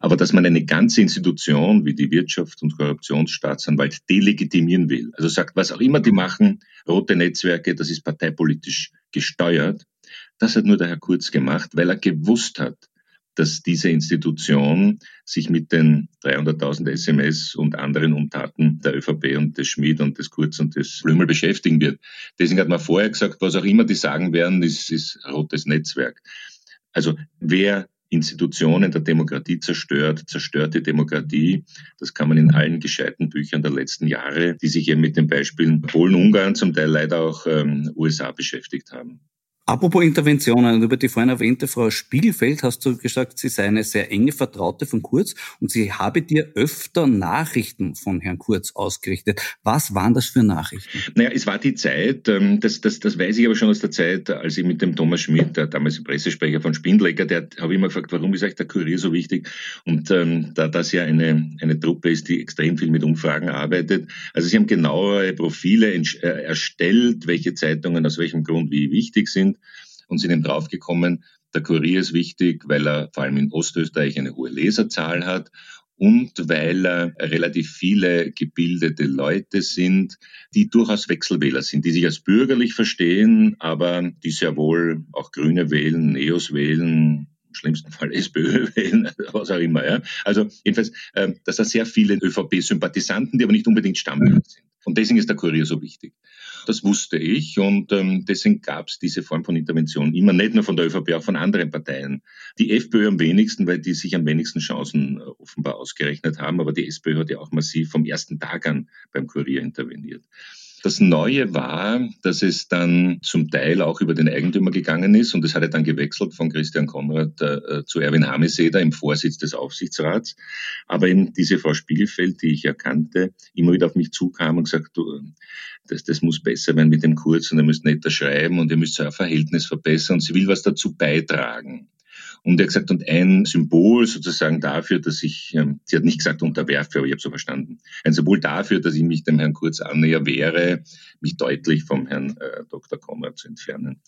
Aber dass man eine ganze Institution wie die Wirtschaft und Korruptionsstaatsanwalt delegitimieren will, also sagt, was auch immer die machen, rote Netzwerke, das ist parteipolitisch gesteuert, das hat nur der Herr Kurz gemacht, weil er gewusst hat, dass diese Institution sich mit den 300.000 SMS und anderen Untaten der ÖVP und des Schmid und des Kurz und des Blümel beschäftigen wird. Deswegen hat man vorher gesagt, was auch immer die sagen werden, ist, ist rotes Netzwerk. Also wer Institutionen der Demokratie zerstört, zerstört die Demokratie. Das kann man in allen gescheiten Büchern der letzten Jahre, die sich eben mit den Beispielen Polen, Ungarn, zum Teil leider auch ähm, USA beschäftigt haben. Apropos Interventionen, über die vorhin erwähnte Frau Spiegelfeld hast du gesagt, sie sei eine sehr enge Vertraute von Kurz und sie habe dir öfter Nachrichten von Herrn Kurz ausgerichtet. Was waren das für Nachrichten? Naja, es war die Zeit, ähm, das, das, das weiß ich aber schon aus der Zeit, als ich mit dem Thomas Schmidt, der damals Pressesprecher von Spindlecker, der habe ich immer gefragt, warum ist euch der Kurier so wichtig? Und ähm, da das ja eine, eine Truppe ist, die extrem viel mit Umfragen arbeitet, also sie haben genauere Profile äh, erstellt, welche Zeitungen aus welchem Grund wie wichtig sind und sind eben draufgekommen, der Kurier ist wichtig, weil er vor allem in Ostösterreich eine hohe Leserzahl hat und weil er relativ viele gebildete Leute sind, die durchaus Wechselwähler sind, die sich als bürgerlich verstehen, aber die sehr wohl auch Grüne wählen, Neos wählen, schlimmsten Fall SPÖ <laughs> wählen, was auch immer. Ja. Also jedenfalls, äh, dass da sehr viele ÖVP-Sympathisanten, die aber nicht unbedingt Stammwähler sind. Und deswegen ist der Kurier so wichtig. Das wusste ich und ähm, deswegen gab es diese Form von Intervention immer, nicht nur von der ÖVP, auch von anderen Parteien. Die FPÖ am wenigsten, weil die sich am wenigsten Chancen äh, offenbar ausgerechnet haben, aber die SPÖ hat ja auch massiv vom ersten Tag an beim Kurier interveniert. Das Neue war, dass es dann zum Teil auch über den Eigentümer gegangen ist und es hatte dann gewechselt von Christian Konrad äh, zu Erwin Hameseder im Vorsitz des Aufsichtsrats. Aber eben diese Frau Spiegelfeld, die ich erkannte, immer wieder auf mich zukam und gesagt, du, das, das muss besser werden mit dem Kurz und ihr müsst netter schreiben und ihr müsst euer Verhältnis verbessern und sie will was dazu beitragen. Und er hat gesagt, und ein Symbol sozusagen dafür, dass ich, ähm, sie hat nicht gesagt unterwerfe, aber ich habe so verstanden, ein Symbol dafür, dass ich mich dem Herrn Kurz annäher wäre, mich deutlich vom Herrn äh, Dr. Konrad zu entfernen.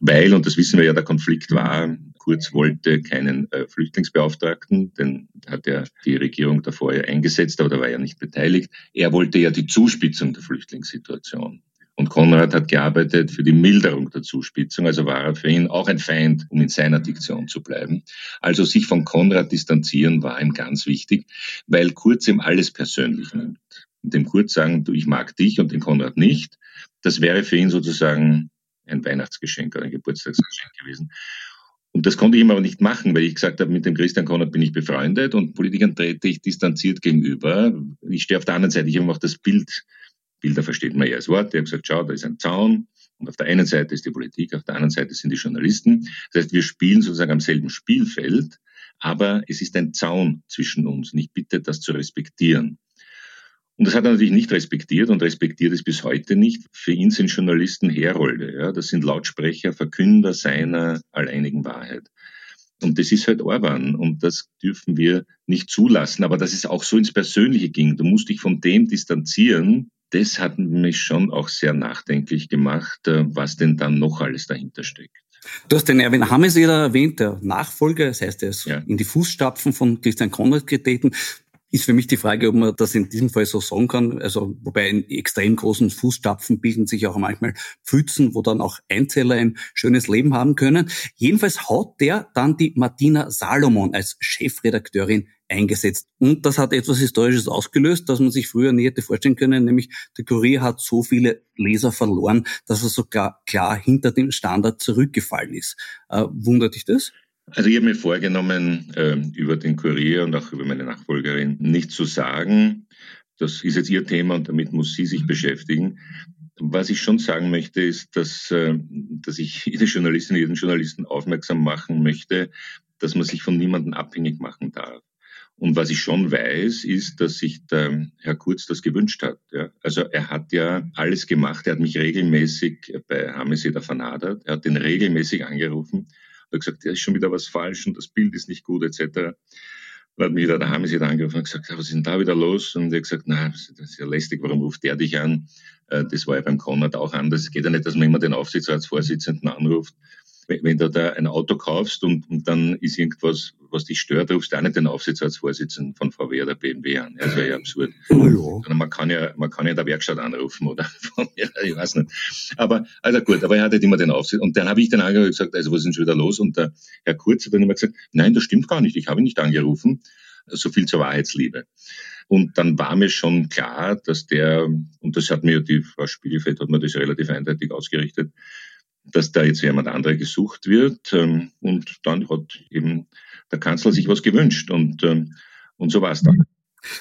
Weil, und das wissen wir ja, der Konflikt war, Kurz wollte keinen äh, Flüchtlingsbeauftragten, denn hat ja die Regierung davor ja eingesetzt, aber da war er nicht beteiligt. Er wollte ja die Zuspitzung der Flüchtlingssituation. Und Konrad hat gearbeitet für die Milderung der Zuspitzung, also war er für ihn auch ein Feind, um in seiner Diktion zu bleiben. Also sich von Konrad distanzieren war ihm ganz wichtig, weil Kurz ihm alles persönlich nimmt. Und dem Kurz sagen, du, ich mag dich und den Konrad nicht, das wäre für ihn sozusagen ein Weihnachtsgeschenk oder ein Geburtstagsgeschenk gewesen. Und das konnte ich ihm aber nicht machen, weil ich gesagt habe, mit dem Christian Konrad bin ich befreundet und Politikern trete ich distanziert gegenüber. Ich stehe auf der anderen Seite, ich habe auch das Bild Bilder versteht man ja als Wort. Er hat gesagt, schau, da ist ein Zaun. Und auf der einen Seite ist die Politik, auf der anderen Seite sind die Journalisten. Das heißt, wir spielen sozusagen am selben Spielfeld, aber es ist ein Zaun zwischen uns. Und ich bitte, das zu respektieren. Und das hat er natürlich nicht respektiert und respektiert es bis heute nicht. Für ihn sind Journalisten Herolde. Ja? Das sind Lautsprecher, Verkünder seiner alleinigen Wahrheit. Und das ist halt Orban und das dürfen wir nicht zulassen. Aber dass es auch so ins Persönliche ging, du musst dich von dem distanzieren, das hat mich schon auch sehr nachdenklich gemacht, äh, was denn dann noch alles dahinter steckt. Du hast den Erwin Hameseder erwähnt, der Nachfolger, das heißt, er ist ja. in die Fußstapfen von Christian Konrad getreten ist für mich die Frage, ob man das in diesem Fall so sagen kann. Also, wobei in extrem großen Fußstapfen bilden sich auch manchmal Pfützen, wo dann auch Einzeller ein schönes Leben haben können. Jedenfalls hat der dann die Martina Salomon als Chefredakteurin eingesetzt. Und das hat etwas Historisches ausgelöst, das man sich früher nie hätte vorstellen können, nämlich der Kurier hat so viele Leser verloren, dass er sogar klar hinter dem Standard zurückgefallen ist. Äh, wundert dich das? Also ich habe mir vorgenommen, äh, über den Kurier und auch über meine Nachfolgerin nicht zu sagen. Das ist jetzt ihr Thema und damit muss sie sich beschäftigen. Was ich schon sagen möchte, ist, dass, äh, dass ich jede Journalistin, jeden Journalisten aufmerksam machen möchte, dass man sich von niemandem abhängig machen darf. Und was ich schon weiß, ist, dass sich der Herr Kurz das gewünscht hat. Ja. Also er hat ja alles gemacht. Er hat mich regelmäßig bei Hameseder vernadert. Er hat den regelmäßig angerufen. Er hat gesagt, da ist schon wieder was falsch und das Bild ist nicht gut etc. Dann hat mich wieder der Hameseder angerufen und gesagt, was ist denn da wieder los? Und er hat gesagt, na, das ist ja lästig, warum ruft der dich an? Äh, das war ja beim Konrad auch anders. Es geht ja nicht, dass man immer den Aufsichtsratsvorsitzenden anruft wenn du da ein Auto kaufst und, und dann ist irgendwas, was dich stört, rufst du auch nicht den Aufsichtsratsvorsitzenden von VW oder BMW an. Das wäre ja absurd. Oh, ja. Man kann ja, man kann ja der Werkstatt anrufen oder <laughs> von mir, ich weiß nicht. Aber, also gut, aber er hat halt immer den Aufsichtsrat. Und dann habe ich dann angerufen und gesagt, also was ist denn schon wieder los? Und der Herr Kurz hat dann immer gesagt, nein, das stimmt gar nicht, ich habe ihn nicht angerufen. So viel zur Wahrheitsliebe. Und dann war mir schon klar, dass der, und das hat mir die Frau Spiegelfeld hat mir das relativ eindeutig ausgerichtet, dass da jetzt jemand andere gesucht wird. Ähm, und dann hat eben der Kanzler sich was gewünscht und, ähm, und so war es dann.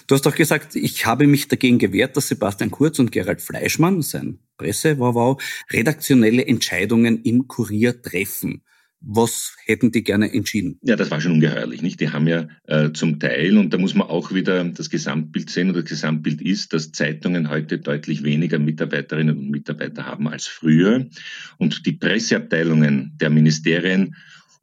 Du hast doch gesagt, ich habe mich dagegen gewehrt, dass Sebastian Kurz und Gerald Fleischmann, sein Presse, wow, redaktionelle Entscheidungen im Kurier treffen. Was hätten die gerne entschieden? Ja, das war schon ungeheuerlich, nicht? Die haben ja äh, zum Teil, und da muss man auch wieder das Gesamtbild sehen, und das Gesamtbild ist, dass Zeitungen heute deutlich weniger Mitarbeiterinnen und Mitarbeiter haben als früher. Und die Presseabteilungen der Ministerien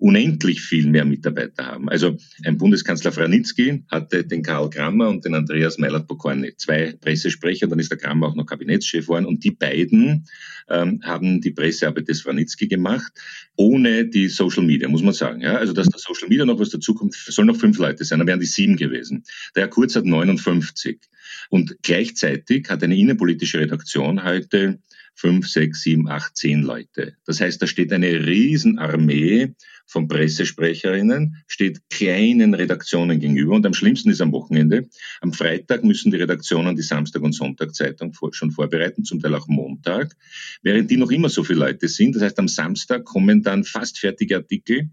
unendlich viel mehr Mitarbeiter haben. Also ein Bundeskanzler Franitzky hatte den Karl Grammer und den Andreas Meilert-Pokorny, zwei Pressesprecher, dann ist der Grammer auch noch Kabinettschef geworden und die beiden ähm, haben die Pressearbeit des Franitzky gemacht, ohne die Social Media, muss man sagen. Ja? Also dass der Social Media noch was dazukommt, sollen noch fünf Leute sein, dann wären die sieben gewesen. Der Herr Kurz hat 59 und gleichzeitig hat eine innenpolitische Redaktion heute fünf, sechs, sieben, acht, zehn Leute. Das heißt, da steht eine Riesenarmee von Pressesprecherinnen, steht kleinen Redaktionen gegenüber. Und am schlimmsten ist am Wochenende. Am Freitag müssen die Redaktionen die Samstag- und Sonntagzeitung schon vorbereiten, zum Teil auch Montag, während die noch immer so viele Leute sind. Das heißt, am Samstag kommen dann fast fertige Artikel.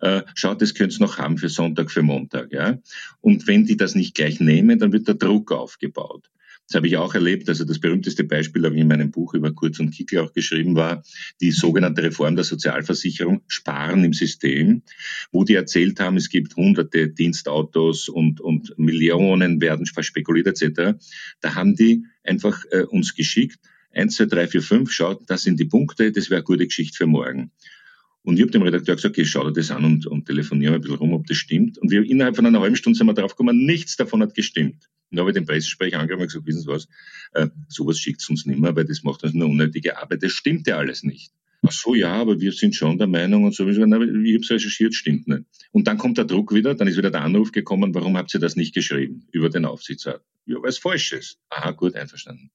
Äh, schaut, das könnt ihr noch haben für Sonntag, für Montag. Ja? Und wenn die das nicht gleich nehmen, dann wird der Druck aufgebaut. Das habe ich auch erlebt. Also das berühmteste Beispiel habe ich in meinem Buch über Kurz und Kickel auch geschrieben, war die sogenannte Reform der Sozialversicherung, Sparen im System, wo die erzählt haben, es gibt hunderte Dienstautos und, und Millionen werden verspekuliert etc. Da haben die einfach äh, uns geschickt, eins, zwei, drei, vier, fünf, schaut, das sind die Punkte, das wäre eine gute Geschichte für morgen. Und ich habe dem Redakteur gesagt, okay, schau dir das an und, und telefoniere ein bisschen rum, ob das stimmt. Und wir innerhalb von einer halben Stunde sind wir drauf gekommen, nichts davon hat gestimmt. Und habe ich den Pressesprecher angerufen und gesagt, wissen Sie was, äh, sowas schickt uns nicht mehr, weil das macht uns nur unnötige Arbeit. Das stimmt ja alles nicht. Ach so, ja, aber wir sind schon der Meinung und so. Ich habe es recherchiert, stimmt nicht. Und dann kommt der Druck wieder, dann ist wieder der Anruf gekommen, warum habt ihr das nicht geschrieben über den Aufsichtsrat? Ja, weil es falsch ist. Aha, gut, einverstanden.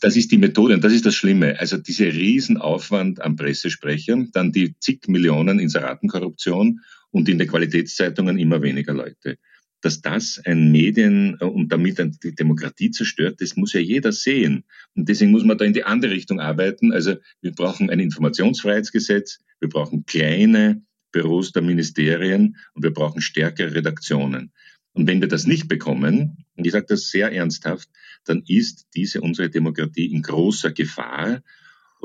Das ist die Methode und das ist das Schlimme. Also diese Riesenaufwand an Pressesprechern, dann die zig Millionen Inseratenkorruption und in den Qualitätszeitungen immer weniger Leute dass das ein Medien äh, und damit die Demokratie zerstört, das muss ja jeder sehen. Und deswegen muss man da in die andere Richtung arbeiten. Also wir brauchen ein Informationsfreiheitsgesetz, wir brauchen kleine Büros der Ministerien und wir brauchen stärkere Redaktionen. Und wenn wir das nicht bekommen, und ich sage das sehr ernsthaft, dann ist diese unsere Demokratie in großer Gefahr.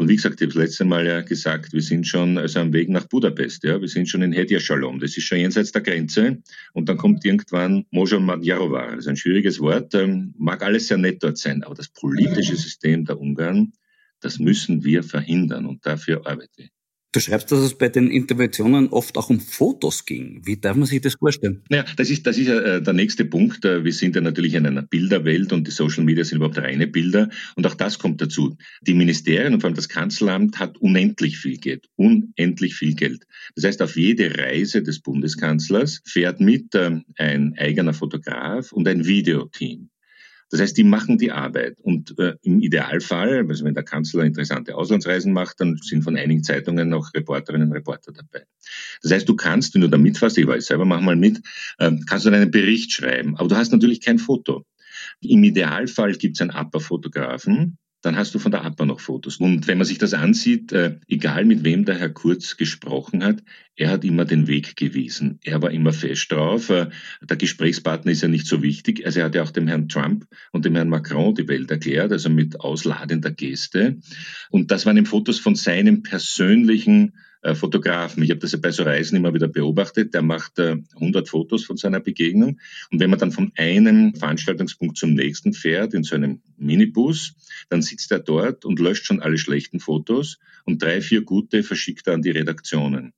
Und wie gesagt, ich habe das letzte Mal ja gesagt, wir sind schon also am Weg nach Budapest, ja, wir sind schon in Hedja Shalom, das ist schon jenseits der Grenze. Und dann kommt irgendwann Mojon Madjarova, das ist ein schwieriges Wort, ähm, mag alles sehr nett dort sein, aber das politische System der Ungarn, das müssen wir verhindern. Und dafür arbeite ich. Du schreibst, dass es bei den Interventionen oft auch um Fotos ging. Wie darf man sich das vorstellen? Naja, das ist, das ist ja äh, der nächste Punkt. Äh, wir sind ja natürlich in einer Bilderwelt und die Social Media sind überhaupt reine Bilder. Und auch das kommt dazu. Die Ministerien und vor allem das Kanzleramt hat unendlich viel Geld. Unendlich viel Geld. Das heißt, auf jede Reise des Bundeskanzlers fährt mit ähm, ein eigener Fotograf und ein Videoteam. Das heißt, die machen die Arbeit. Und äh, im Idealfall, also wenn der Kanzler interessante Auslandsreisen macht, dann sind von einigen Zeitungen noch Reporterinnen und Reporter dabei. Das heißt, du kannst, wenn du da mitfasst, ich weiß selber, mach mal mit, äh, kannst du einen Bericht schreiben, aber du hast natürlich kein Foto. Im Idealfall gibt es einen Upper-Fotografen, dann hast du von der APA noch Fotos. Und wenn man sich das ansieht, äh, egal mit wem der Herr Kurz gesprochen hat, er hat immer den Weg gewiesen. Er war immer fest drauf. Äh, der Gesprächspartner ist ja nicht so wichtig. Also er hat ja auch dem Herrn Trump und dem Herrn Macron die Welt erklärt, also mit ausladender Geste. Und das waren eben Fotos von seinem persönlichen Fotografen. Ich habe das ja bei so Reisen immer wieder beobachtet. Der macht äh, 100 Fotos von seiner Begegnung. Und wenn man dann von einem Veranstaltungspunkt zum nächsten fährt, in so einem Minibus, dann sitzt er dort und löscht schon alle schlechten Fotos und drei, vier gute verschickt er an die Redaktionen.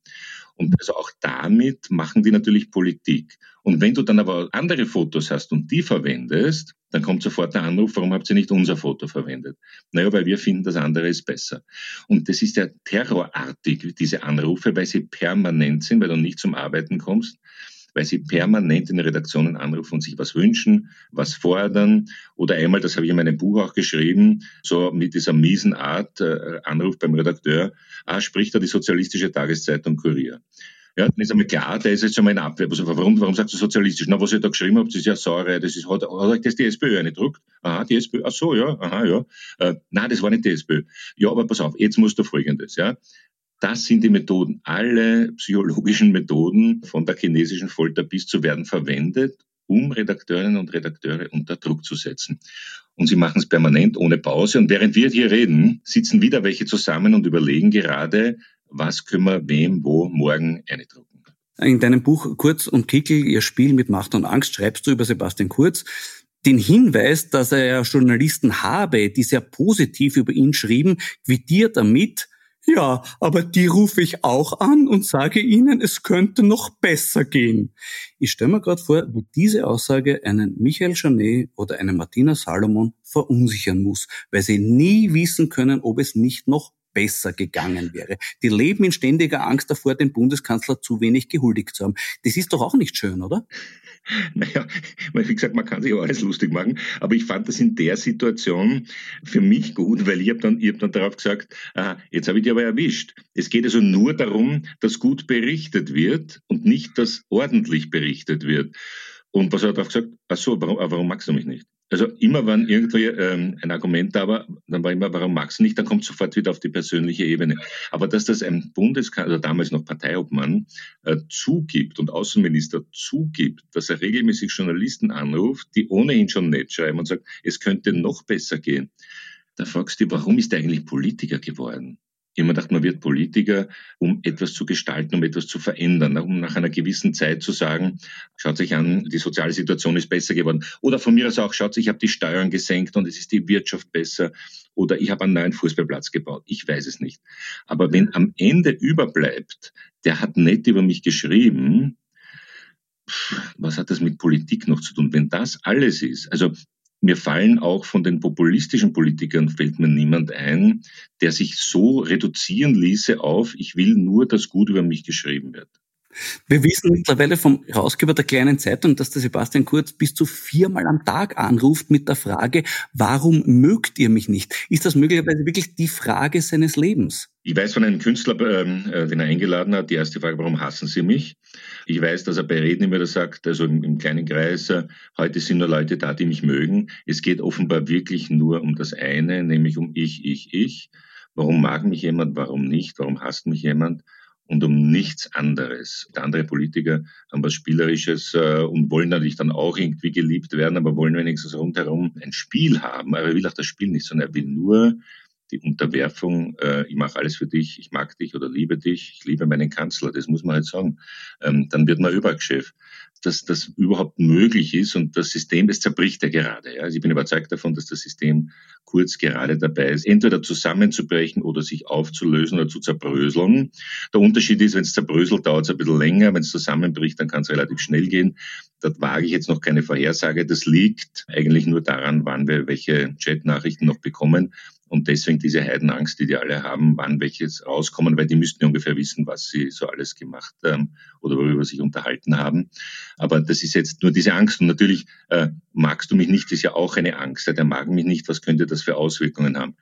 Und also auch damit machen die natürlich Politik. Und wenn du dann aber andere Fotos hast und die verwendest, dann kommt sofort der Anruf, warum habt ihr nicht unser Foto verwendet? Naja, weil wir finden, das andere ist besser. Und das ist ja terrorartig, diese Anrufe, weil sie permanent sind, weil du nicht zum Arbeiten kommst weil sie permanent in Redaktionen anrufen und sich was wünschen, was fordern. Oder einmal, das habe ich in meinem Buch auch geschrieben, so mit dieser miesen Art, äh, Anruf beim Redakteur, ah, spricht da die sozialistische Tageszeitung Kurier. Ja, dann ist einmal klar, der ist jetzt schon mal in Abwehr. Also warum, warum sagst du sozialistisch? Na, was ihr da geschrieben habt, das ist ja Säure, das ist, hat, hat euch das die SPÖ eingedruckt? Aha, die SPÖ, ach so, ja, aha, ja. Äh, nein, das war nicht die SPÖ. Ja, aber pass auf, jetzt musst du Folgendes, ja. Das sind die Methoden. Alle psychologischen Methoden von der chinesischen Folter bis zu werden verwendet, um Redakteurinnen und Redakteure unter Druck zu setzen. Und sie machen es permanent ohne Pause. Und während wir hier reden, sitzen wieder welche zusammen und überlegen gerade, was können wir wem wo morgen eindrucken. In deinem Buch Kurz und Kickel, ihr Spiel mit Macht und Angst, schreibst du über Sebastian Kurz den Hinweis, dass er ja Journalisten habe, die sehr positiv über ihn schrieben, quittiert damit, ja, aber die rufe ich auch an und sage ihnen, es könnte noch besser gehen. Ich stelle mir gerade vor, wie diese Aussage einen Michael Janet oder eine Martina Salomon verunsichern muss, weil sie nie wissen können, ob es nicht noch besser gegangen wäre. Die leben in ständiger Angst davor, den Bundeskanzler zu wenig gehuldigt zu haben. Das ist doch auch nicht schön, oder? <laughs> Naja, wie gesagt, man kann sich auch alles lustig machen, aber ich fand das in der Situation für mich gut, weil ich habe dann, ich hab dann darauf gesagt, aha, jetzt habe ich dich aber erwischt. Es geht also nur darum, dass gut berichtet wird und nicht, dass ordentlich berichtet wird. Und was hat er darauf gesagt? Ach so, warum, warum magst du mich nicht? Also immer wenn irgendwie ähm, ein Argument da war, dann war immer, warum magst du nicht, dann kommt sofort wieder auf die persönliche Ebene. Aber dass das ein Bundeskanzler, also damals noch Parteiobmann, äh, zugibt und Außenminister zugibt, dass er regelmäßig Journalisten anruft, die ohnehin schon nett schreiben und sagt, es könnte noch besser gehen. Da fragst du, warum ist er eigentlich Politiker geworden? Immer gedacht, man wird Politiker, um etwas zu gestalten, um etwas zu verändern, um nach einer gewissen Zeit zu sagen, schaut sich an, die soziale Situation ist besser geworden. Oder von mir aus auch, schaut sich, ich habe die Steuern gesenkt und es ist die Wirtschaft besser. Oder ich habe einen neuen Fußballplatz gebaut. Ich weiß es nicht. Aber wenn am Ende überbleibt, der hat nett über mich geschrieben, was hat das mit Politik noch zu tun? Wenn das alles ist, also mir fallen auch von den populistischen Politikern, fällt mir niemand ein, der sich so reduzieren ließe auf, ich will nur, dass gut über mich geschrieben wird. Wir wissen mittlerweile vom Herausgeber der kleinen Zeitung, dass der Sebastian Kurz bis zu viermal am Tag anruft mit der Frage, warum mögt ihr mich nicht? Ist das möglicherweise wirklich die Frage seines Lebens? Ich weiß von einem Künstler, ähm, äh, den er eingeladen hat, die erste Frage, warum hassen Sie mich? Ich weiß, dass er bei Reden immer sagt, also im, im kleinen Kreis, äh, heute sind nur Leute da, die mich mögen. Es geht offenbar wirklich nur um das eine, nämlich um ich, ich, ich. Warum mag mich jemand, warum nicht? Warum hasst mich jemand? Und um nichts anderes. Andere Politiker haben was Spielerisches äh, und wollen natürlich dann auch irgendwie geliebt werden, aber wollen wenigstens rundherum ein Spiel haben. Aber er will auch das Spiel nicht, sondern er will nur die Unterwerfung, äh, ich mache alles für dich, ich mag dich oder liebe dich, ich liebe meinen Kanzler, das muss man halt sagen. Ähm, dann wird man Überchef. Dass das überhaupt möglich ist und das System, das zerbricht ja gerade. Ja. Also ich bin überzeugt davon, dass das System kurz gerade dabei ist, entweder zusammenzubrechen oder sich aufzulösen oder zu zerbröseln. Der Unterschied ist, wenn es zerbröselt, dauert es ein bisschen länger. Wenn es zusammenbricht, dann kann es relativ schnell gehen. Da wage ich jetzt noch keine Vorhersage. Das liegt eigentlich nur daran, wann wir welche Chat-Nachrichten noch bekommen. Und deswegen diese Heidenangst, die die alle haben, wann welches rauskommen, weil die müssten ja ungefähr wissen, was sie so alles gemacht ähm, oder worüber sie sich unterhalten haben. Aber das ist jetzt nur diese Angst. Und natürlich äh, magst du mich nicht, ist ja auch eine Angst. Der mag mich nicht, was könnte das für Auswirkungen haben?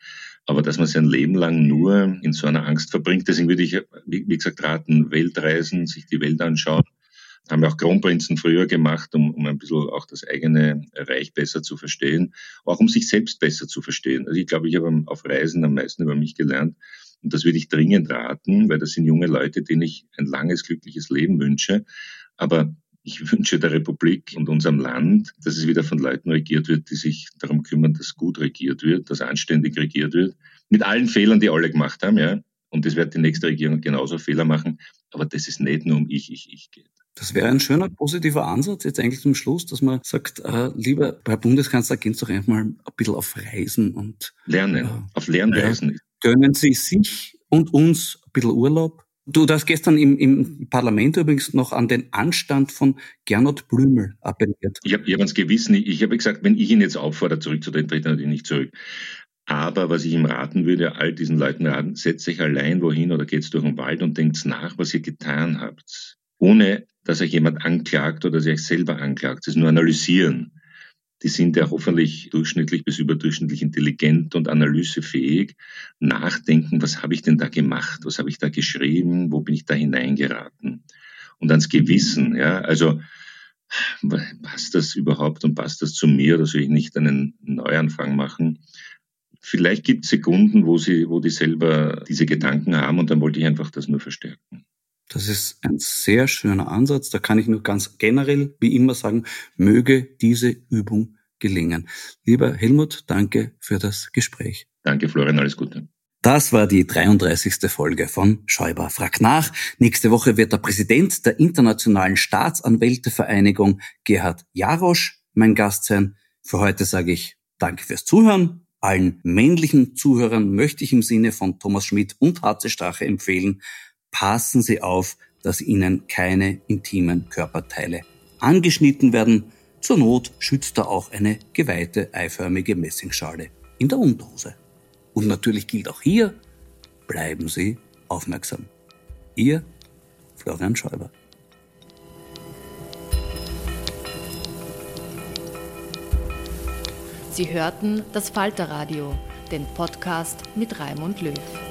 Aber dass man sein Leben lang nur in so einer Angst verbringt, deswegen würde ich, wie gesagt, raten, Weltreisen, sich die Welt anschauen haben ja auch Kronprinzen früher gemacht, um, um ein bisschen auch das eigene Reich besser zu verstehen, auch um sich selbst besser zu verstehen. Also ich glaube, ich habe auf Reisen am meisten über mich gelernt. Und das würde ich dringend raten, weil das sind junge Leute, denen ich ein langes, glückliches Leben wünsche. Aber ich <laughs> wünsche der Republik und unserem Land, dass es wieder von Leuten regiert wird, die sich darum kümmern, dass gut regiert wird, dass anständig regiert wird. Mit allen Fehlern, die alle gemacht haben, ja. Und das wird die nächste Regierung genauso Fehler machen. Aber das ist nicht nur um ich, ich, ich geht. Das wäre ein schöner positiver Ansatz jetzt eigentlich zum Schluss, dass man sagt, äh, lieber Herr Bundeskanzler, gehen Sie doch einfach mal ein bisschen auf Reisen und lernen, äh, auf Lernreisen. Äh, gönnen Sie sich und uns ein bisschen Urlaub. Du hast gestern im, im Parlament übrigens noch an den Anstand von Gernot Blümel appelliert. Ich habe hab ans Gewissen, ich, ich habe gesagt, wenn ich ihn jetzt auffordere, zurückzutreten, tritt er natürlich nicht zurück. Aber was ich ihm raten würde, all diesen Leuten raten, setzt euch allein wohin oder geht's durch den Wald und denkt nach, was ihr getan habt. Ohne, dass euch jemand anklagt oder sich selber anklagt. Das ist nur analysieren. Die sind ja hoffentlich durchschnittlich bis überdurchschnittlich intelligent und analysefähig. Nachdenken, was habe ich denn da gemacht? Was habe ich da geschrieben? Wo bin ich da hineingeraten? Und ans Gewissen, ja. Also, passt das überhaupt und passt das zu mir oder soll ich nicht einen Neuanfang machen? Vielleicht gibt es Sekunden, wo sie, wo die selber diese Gedanken haben und dann wollte ich einfach das nur verstärken. Das ist ein sehr schöner Ansatz. Da kann ich nur ganz generell, wie immer sagen, möge diese Übung gelingen. Lieber Helmut, danke für das Gespräch. Danke, Florian, alles Gute. Das war die 33. Folge von Schäuber fragt nach. Nächste Woche wird der Präsident der Internationalen Staatsanwältevereinigung, Gerhard Jarosch, mein Gast sein. Für heute sage ich Danke fürs Zuhören allen männlichen Zuhörern möchte ich im Sinne von Thomas Schmidt und Harze Strache empfehlen, passen Sie auf, dass Ihnen keine intimen Körperteile angeschnitten werden. Zur Not schützt da auch eine geweihte eiförmige Messingschale in der Unterhose. Und natürlich gilt auch hier, bleiben Sie aufmerksam. Ihr Florian Schäuber. Sie hörten das Falterradio, den Podcast mit Raimund Löw.